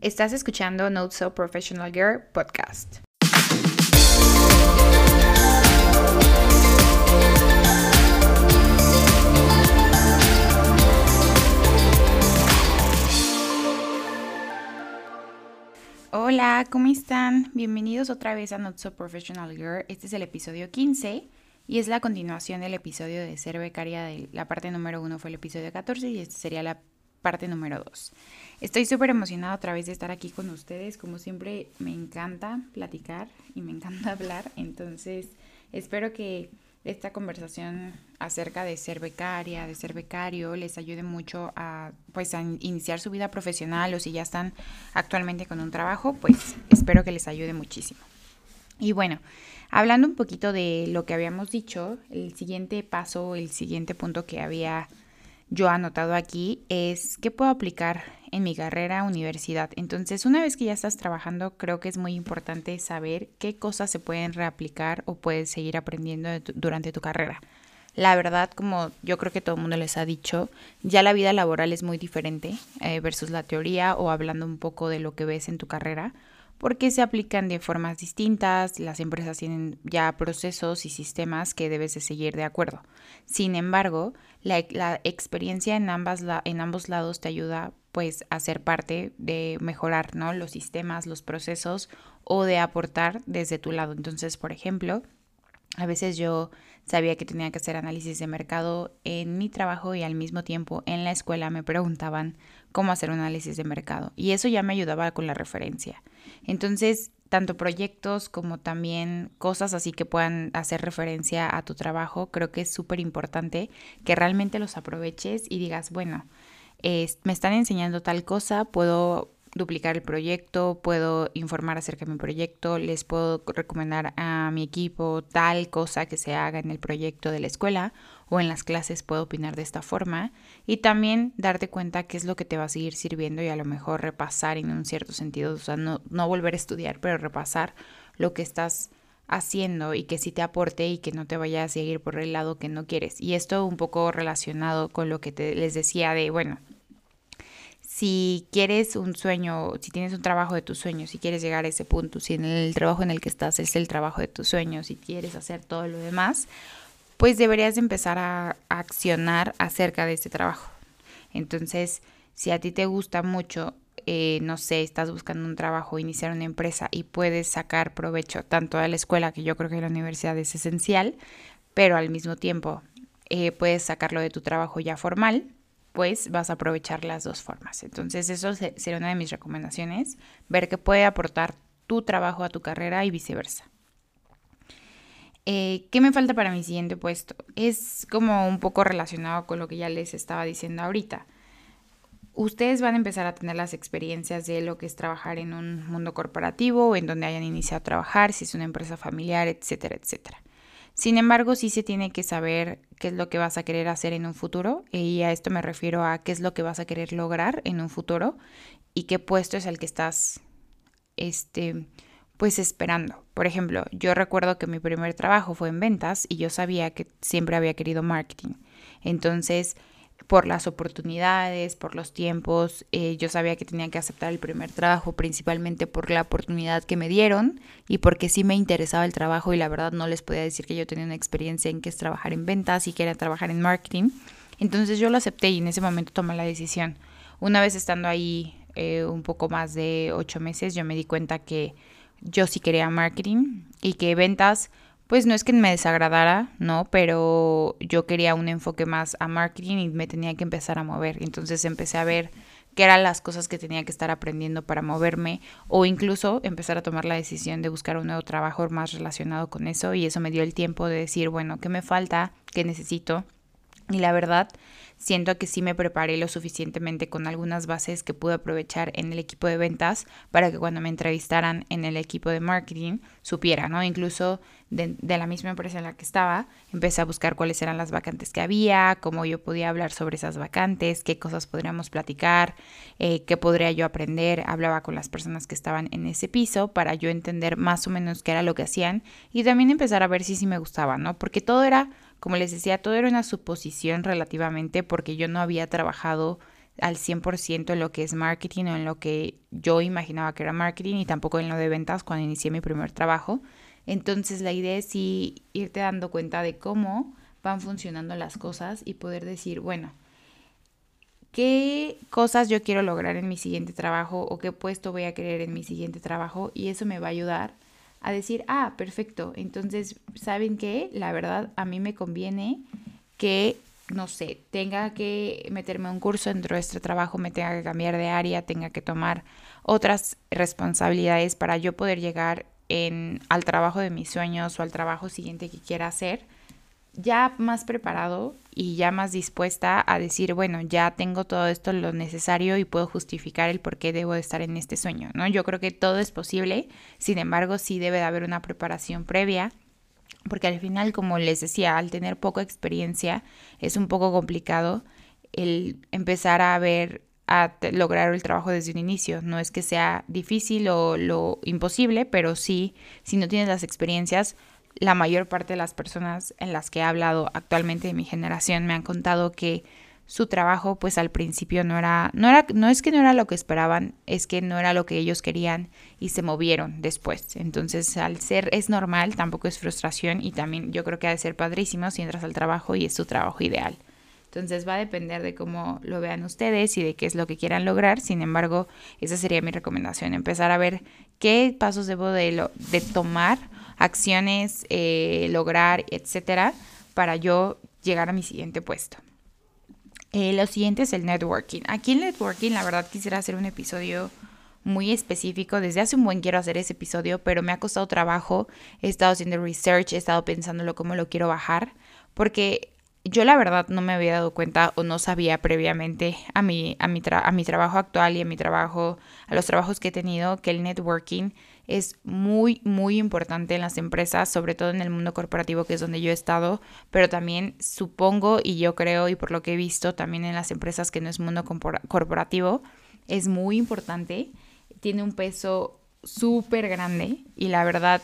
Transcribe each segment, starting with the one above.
Estás escuchando Not So Professional Girl podcast. Hola, ¿cómo están? Bienvenidos otra vez a Not So Professional Girl. Este es el episodio 15 y es la continuación del episodio de ser becaria. De la parte número 1 fue el episodio 14 y este sería la parte número 2. Estoy súper emocionada otra vez de estar aquí con ustedes. Como siempre, me encanta platicar y me encanta hablar. Entonces, espero que esta conversación acerca de ser becaria, de ser becario, les ayude mucho a, pues, a iniciar su vida profesional o si ya están actualmente con un trabajo, pues espero que les ayude muchísimo. Y bueno, hablando un poquito de lo que habíamos dicho, el siguiente paso, el siguiente punto que había yo anotado aquí es qué puedo aplicar en mi carrera universidad. Entonces, una vez que ya estás trabajando, creo que es muy importante saber qué cosas se pueden reaplicar o puedes seguir aprendiendo durante tu carrera. La verdad, como yo creo que todo el mundo les ha dicho, ya la vida laboral es muy diferente eh, versus la teoría o hablando un poco de lo que ves en tu carrera porque se aplican de formas distintas, las empresas tienen ya procesos y sistemas que debes de seguir de acuerdo. Sin embargo, la, experiencia en, ambas, en ambos lados te ayuda pues a ser parte de mejorar ¿no? los sistemas, los procesos o de aportar desde tu lado. Entonces, por ejemplo, a veces yo sabía que tenía que hacer análisis de mercado en mi trabajo y al mismo tiempo en la escuela me preguntaban cómo hacer un análisis de mercado y eso ya me ayudaba con la referencia. Entonces, tanto proyectos como también cosas así que puedan hacer referencia a tu trabajo, creo que es súper importante que realmente los aproveches y digas, bueno, me están enseñando tal cosa, puedo duplicar el proyecto, puedo informar acerca de mi proyecto, les puedo recomendar a mi equipo tal cosa que se haga en el proyecto de la escuela o en las clases puedo opinar de esta forma y también darte cuenta qué es lo que te va a seguir sirviendo y a lo mejor repasar en un cierto sentido, o sea, no, no volver a estudiar, pero repasar lo que estás haciendo y que sí te aporte y que no te vaya a seguir por el lado que no quieres. Y esto un poco relacionado con lo que te, les decía de, bueno, si quieres un sueño, si tienes un trabajo de tus sueños, si quieres llegar a ese punto, si en el trabajo en el que estás es el trabajo de tus sueños, si quieres hacer todo lo demás, pues deberías empezar a, accionar acerca de este trabajo. Entonces, si a ti te gusta mucho, eh, no sé, estás buscando un trabajo, iniciar una empresa y puedes sacar provecho tanto de la escuela, que yo creo que la universidad es esencial, pero al mismo tiempo eh, puedes sacarlo de tu trabajo ya formal, pues vas a aprovechar las dos formas. Entonces eso sería una de mis recomendaciones, ver qué puede aportar tu trabajo a tu carrera y viceversa. Eh, ¿Qué me falta para mi siguiente puesto? Es como un poco relacionado con lo que ya les estaba diciendo ahorita. Ustedes van a empezar a tener las experiencias de lo que es trabajar en un mundo corporativo o en donde hayan iniciado a trabajar, si es una empresa familiar, etcétera, etcétera. Sin embargo, sí se tiene que saber qué es lo que vas a querer hacer en un futuro y a esto me refiero a qué es lo que vas a querer lograr en un futuro y qué puesto es el que estás este pues esperando. Por ejemplo, yo recuerdo que mi primer trabajo fue en ventas y yo sabía que siempre había querido marketing. Entonces, por las oportunidades, por los tiempos. Eh, yo sabía que tenía que aceptar el primer trabajo principalmente por la oportunidad que me dieron y porque sí me interesaba el trabajo y la verdad no les podía decir que yo tenía una experiencia en que es trabajar en ventas y que era trabajar en marketing. Entonces yo lo acepté y en ese momento tomé la decisión. Una vez estando ahí eh, un poco más de ocho meses, yo me di cuenta que yo sí quería marketing y que ventas pues no es que me desagradara, no, pero yo quería un enfoque más a marketing y me tenía que empezar a mover. Entonces empecé a ver qué eran las cosas que tenía que estar aprendiendo para moverme o incluso empezar a tomar la decisión de buscar un nuevo trabajo más relacionado con eso y eso me dio el tiempo de decir, bueno, ¿qué me falta? ¿Qué necesito? Y la verdad, siento que sí me preparé lo suficientemente con algunas bases que pude aprovechar en el equipo de ventas para que cuando me entrevistaran en el equipo de marketing supiera, ¿no? Incluso de, la misma empresa en la que estaba, empecé a buscar cuáles eran las vacantes que había, cómo yo podía hablar sobre esas vacantes, qué cosas podríamos platicar, eh, qué podría yo aprender. Hablaba con las personas que estaban en ese piso para yo entender más o menos qué era lo que hacían y también empezar a ver si sí me gustaba, ¿no? Porque todo era como les decía, todo era una suposición relativamente porque yo no había trabajado al 100% en lo que es marketing o en lo que yo imaginaba que era marketing y tampoco en lo de ventas cuando inicié mi primer trabajo. Entonces la idea es irte dando cuenta de cómo van funcionando las cosas y poder decir, bueno, qué cosas yo quiero lograr en mi siguiente trabajo o qué puesto voy a querer en mi siguiente trabajo y eso me va a ayudar a decir, ah, perfecto, entonces, ¿saben qué? La verdad, a mí me conviene que, no sé, tenga que meterme a un curso dentro de este trabajo, me tenga que cambiar de área, tenga que tomar otras responsabilidades para yo poder llegar en, al trabajo de mis sueños o al trabajo siguiente que quiera hacer ya más preparado y ya más dispuesta a decir, bueno, ya tengo todo esto lo necesario y puedo justificar el por qué debo de estar en este sueño, ¿no? Yo creo que todo es posible, sin embargo, sí debe de haber una preparación previa, porque al final, como les decía, al tener poca experiencia, es un poco complicado el empezar a ver a lograr el trabajo desde un inicio. No es que sea difícil o lo imposible, pero sí, si no tienes las experiencias, la mayor parte de las personas en las que he hablado actualmente de mi generación me han contado que su trabajo pues al principio no era no era no es que no era lo que esperaban, es que no era lo que ellos querían y se movieron después. Entonces, al ser es normal, tampoco es frustración y también yo creo que ha de ser padrísimo si entras al trabajo y es tu trabajo ideal. Entonces va a depender de cómo lo vean ustedes y de qué es lo que quieran lograr. Sin embargo, esa sería mi recomendación, empezar a ver qué pasos debo de, de tomar acciones, eh, lograr, etcétera, para yo llegar a mi siguiente puesto. Eh, lo siguiente es el networking. Aquí en networking, la verdad, quisiera hacer un episodio muy específico. Desde hace un buen quiero hacer ese episodio, pero me ha costado trabajo. He estado haciendo research, he estado pensándolo cómo lo quiero bajar, porque yo la verdad no me había dado cuenta o no sabía previamente a mi, a mi, a mi trabajo actual y a mi trabajo, a los trabajos que he tenido, que el networking es muy, muy importante en las empresas, sobre todo en el mundo corporativo, que es donde yo he estado, pero también supongo y yo creo y por lo que he visto también en las empresas que no es mundo corporativo, es muy importante, tiene un peso súper grande y la verdad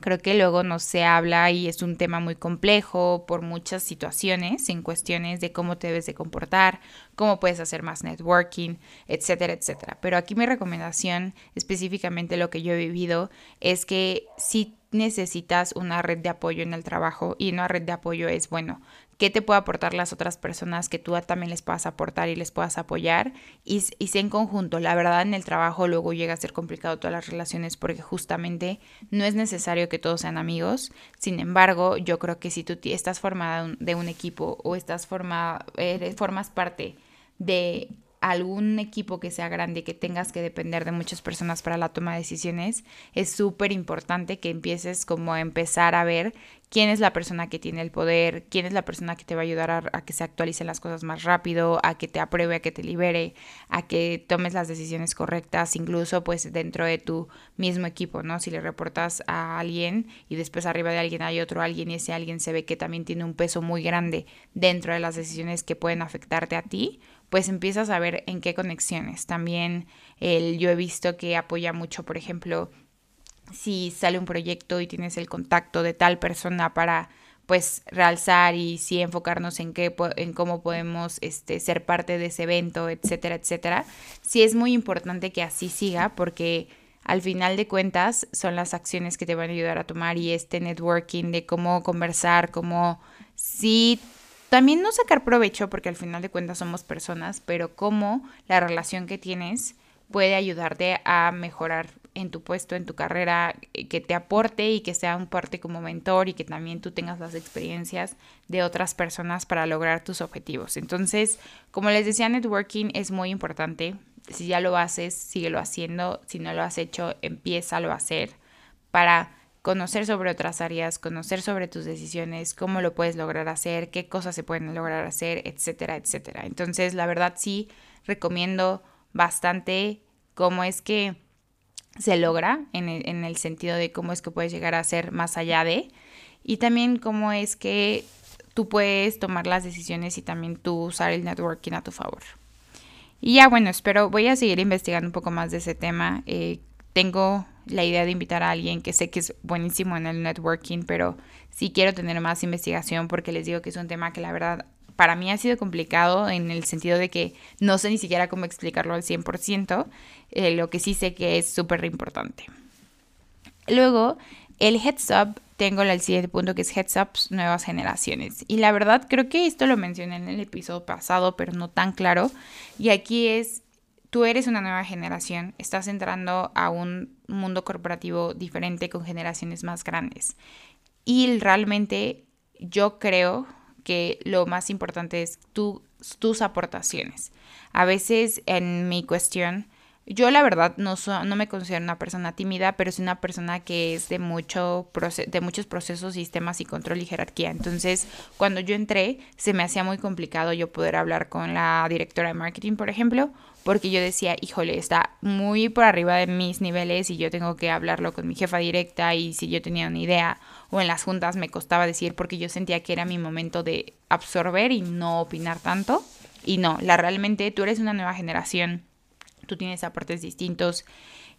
Creo que luego no se habla y es un tema muy complejo por muchas situaciones, en cuestiones de cómo te debes de comportar, cómo puedes hacer más networking, etcétera, etcétera. Pero aquí mi recomendación, específicamente lo que yo he vivido, es que si necesitas una red de apoyo en el trabajo y una red de apoyo es, bueno, qué te puede aportar las otras personas que tú también les puedas aportar y les puedas apoyar y, y sea en conjunto. La verdad en el trabajo luego llega a ser complicado todas las relaciones porque justamente no es necesario que todos sean amigos. Sin embargo, yo creo que si tú estás formada de un equipo o estás formada, eres, formas parte de algún equipo que sea grande, que tengas que depender de muchas personas para la toma de decisiones, es súper importante que empieces como a empezar a ver quién es la persona que tiene el poder, quién es la persona que te va a ayudar a, a, que se actualicen las cosas más rápido, a que te apruebe, a que te libere, a que tomes las decisiones correctas, incluso pues dentro de tu mismo equipo, ¿no? Si le reportas a alguien y después arriba de alguien hay otro alguien y ese alguien se ve que también tiene un peso muy grande dentro de las decisiones que pueden afectarte a ti, pues empiezas a ver en qué conexiones. También el, yo he visto que apoya mucho, por ejemplo, si sale un proyecto y tienes el contacto de tal persona para pues realzar y sí enfocarnos en qué en cómo podemos este ser parte de ese evento, etcétera, etcétera. Sí es muy importante que así siga porque al final de cuentas son las acciones que te van a ayudar a tomar y este networking de cómo conversar, cómo sí también no sacar provecho, porque al final de cuentas somos personas, pero cómo la relación que tienes puede ayudarte a mejorar en tu puesto, en tu carrera, eh, que te aporte y que sea un parte como mentor y que también tú tengas las experiencias de otras personas para lograr tus objetivos. Entonces, como les decía, networking es muy importante. Si ya lo haces, síguelo haciendo. Si no lo has hecho, empieza a hacer para conocer sobre otras áreas, conocer sobre tus decisiones, cómo lo puedes lograr hacer, qué cosas se pueden lograr hacer, etcétera, etcétera. Entonces, la verdad sí recomiendo bastante cómo es que se logra en el, en el sentido de cómo es que puedes llegar a ser más allá de y también cómo es que tú puedes tomar las decisiones y también tú usar el networking a tu favor. Y ya bueno, espero, voy a seguir investigando un poco más de ese tema. Eh, tengo la idea de invitar a alguien que sé que es buenísimo en el networking, pero sí quiero tener más investigación porque les digo que es un tema que la verdad para mí ha sido complicado en el sentido de que no sé ni siquiera cómo explicarlo al 100%, eh, lo que sí sé que es súper importante. Luego, el heads up, tengo el siguiente punto que es heads up nuevas generaciones. Y la verdad creo que esto lo mencioné en el episodio pasado, pero no tan claro. Y aquí es, tú eres una nueva generación, estás entrando a un mundo corporativo diferente con generaciones más grandes. Y realmente yo creo que lo más importante es tus aportaciones. A veces en mi cuestión, yo la verdad no, no me considero una persona tímida, pero soy una persona que es de, mucho de muchos procesos, sistemas y control y jerarquía. Entonces, cuando yo entré, se me hacía muy complicado yo poder hablar con la directora de marketing, por ejemplo, porque yo decía, híjole, está muy por arriba de mis niveles y yo tengo que hablarlo con mi jefa directa y si yo tenía una idea o en las juntas me costaba decir porque yo sentía que era mi momento de absorber y no opinar tanto. Y no, la realmente tú eres una nueva generación tú tienes aportes distintos,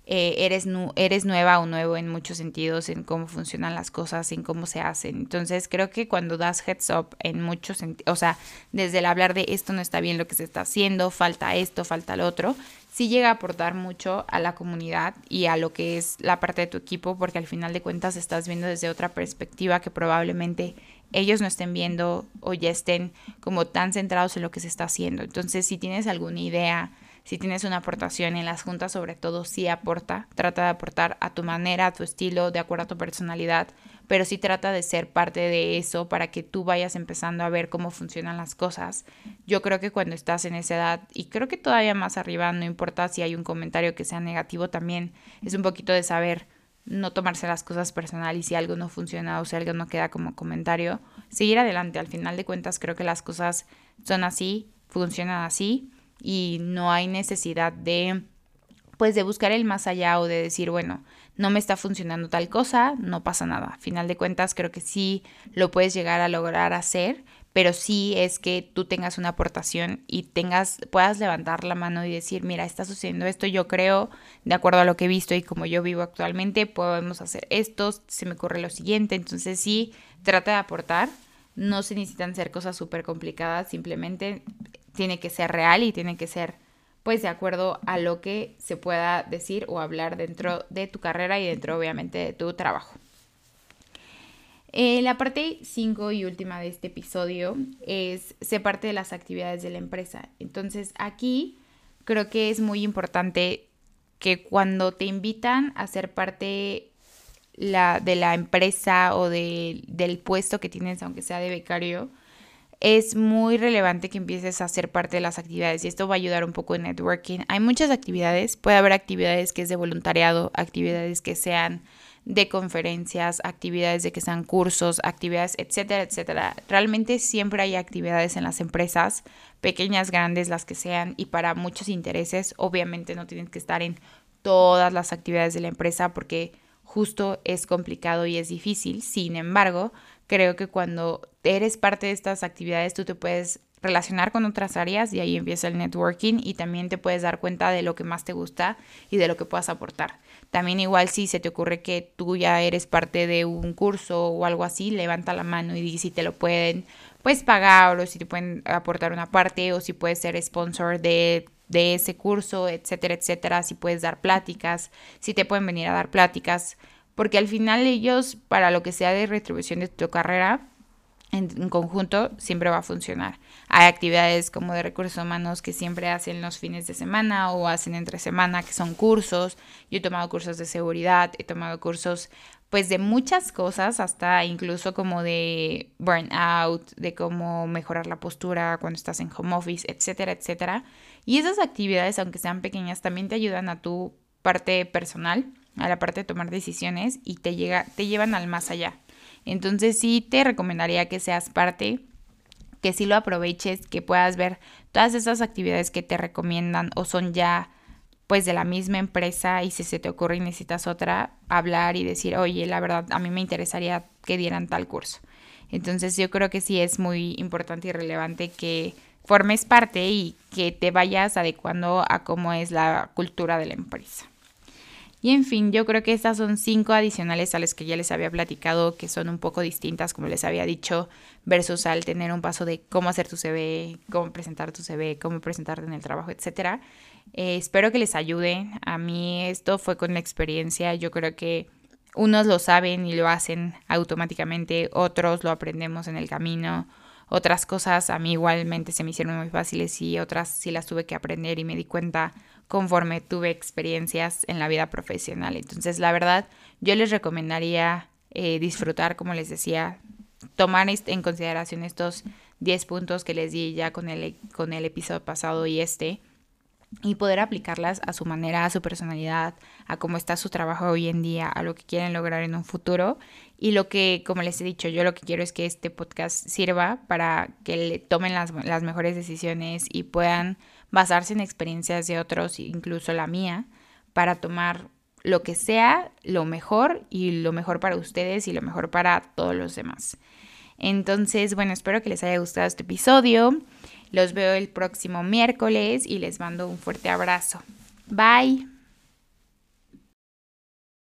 eh, eres, eres nueva o nuevo en muchos sentidos, en cómo funcionan las cosas, en cómo se hacen. Entonces creo que cuando das heads up en muchos sentidos, o sea, desde el hablar de esto no está bien lo que se está haciendo, falta esto, falta lo otro, sí llega a aportar mucho a la comunidad y a lo que es la parte de tu equipo, porque al final de cuentas estás viendo desde otra perspectiva que probablemente ellos no estén viendo o ya estén como tan centrados en lo que se está haciendo. Entonces, si tienes alguna idea, si tienes una aportación en las juntas, sobre todo, sí aporta. Trata de aportar a tu manera, a tu estilo, de acuerdo a tu personalidad, pero sí trata de ser parte de eso para que tú vayas empezando a ver cómo funcionan las cosas. Yo creo que cuando estás en esa edad, y creo que todavía más arriba, no importa si hay un comentario que sea negativo también, es un poquito de saber no tomarse las cosas personal y si algo no funciona o si algo no queda como comentario, seguir adelante. Al final de cuentas creo que las cosas son así, funcionan así y no hay necesidad de pues de buscar el más allá o de decir, bueno, no me está funcionando tal cosa, no pasa nada. A final de cuentas, creo que sí lo puedes llegar a lograr hacer, pero sí es que tú tengas una aportación y tengas, puedas levantar la mano y decir, mira, está sucediendo esto, yo creo, de acuerdo a lo que he visto y como yo vivo actualmente, podemos hacer esto, se me ocurre lo siguiente. Entonces sí, trata de aportar. No se necesitan ser cosas súper complicadas, simplemente tiene que ser real y tiene que ser pues de acuerdo a lo que se pueda decir o hablar dentro de tu carrera y dentro obviamente de tu trabajo. La parte 5 y última de este episodio es ser parte de las actividades de la empresa. Entonces aquí creo que es muy importante que cuando te invitan a ser parte de la empresa o del puesto que tienes, aunque sea de becario, es muy relevante que empieces a ser parte de las actividades y esto va a ayudar un poco en networking. Hay muchas actividades, puede haber actividades que es de voluntariado, actividades que sean de conferencias, actividades de que sean cursos, actividades, etcétera, etcétera. Realmente siempre hay actividades en las empresas, pequeñas, grandes, las que sean, y para muchos intereses, obviamente no tienes que estar en todas las actividades de la empresa porque justo es complicado y es difícil. Sin embargo, creo que cuando eres parte de estas actividades tú te puedes relacionar con otras áreas y ahí empieza el networking y también te puedes dar cuenta de lo que más te gusta y de lo que puedas aportar. También igual si se te ocurre que tú ya eres parte de un curso o algo así, levanta la mano y di si te lo pueden pues pagar o si te pueden aportar una parte o si puedes ser sponsor de, de ese curso, etcétera, etcétera, si puedes dar pláticas, si te pueden venir a dar pláticas porque al final ellos, para lo que sea de retribución de tu carrera, en, conjunto siempre va a funcionar. Hay actividades como de recursos humanos que siempre hacen los fines de semana o hacen entre semana, que son cursos. Yo he tomado cursos de seguridad, he tomado cursos pues de muchas cosas, hasta incluso como de burnout, de cómo mejorar la postura cuando estás en home office, etcétera, etcétera. Y esas actividades, aunque sean pequeñas, también te ayudan a tu parte personal a la parte de tomar decisiones y te, llega, te llevan al más allá. Entonces sí te recomendaría que seas parte, que sí lo aproveches, que puedas ver todas esas actividades que te recomiendan o son ya pues de la misma empresa y si se te ocurre y necesitas otra, hablar y decir, oye, la verdad, a mí me interesaría que dieran tal curso. Entonces yo creo que sí es muy importante y relevante que formes parte y que te vayas adecuando a cómo es la cultura de la empresa. Y en fin, yo creo que estas son cinco adicionales a las que ya les había platicado, que son un poco distintas, como les había dicho, versus al tener un paso de cómo hacer tu CV, cómo presentar tu CV, cómo presentarte en el trabajo, etc. Eh, espero que les ayude. A mí esto fue con la experiencia. Yo creo que unos lo saben y lo hacen automáticamente, otros lo aprendemos en el camino. Otras cosas a mí igualmente se me hicieron muy fáciles y otras sí las tuve que aprender y me di cuenta conforme tuve experiencias en la vida profesional. Entonces, la verdad, yo les recomendaría eh, disfrutar, como les decía, tomar en consideración estos 10 puntos que les di ya con el, con el episodio pasado y este y poder aplicarlas a su manera, a su personalidad, a cómo está su trabajo hoy en día, a lo que quieren lograr en un futuro. Y lo que, como les he dicho, yo lo que quiero es que este podcast sirva para que le tomen las, las mejores decisiones y puedan basarse en experiencias de otros, incluso la mía, para tomar lo que sea lo mejor y lo mejor para ustedes y lo mejor para todos los demás. Entonces, bueno, espero que les haya gustado este episodio. Los veo el próximo miércoles y les mando un fuerte abrazo. Bye.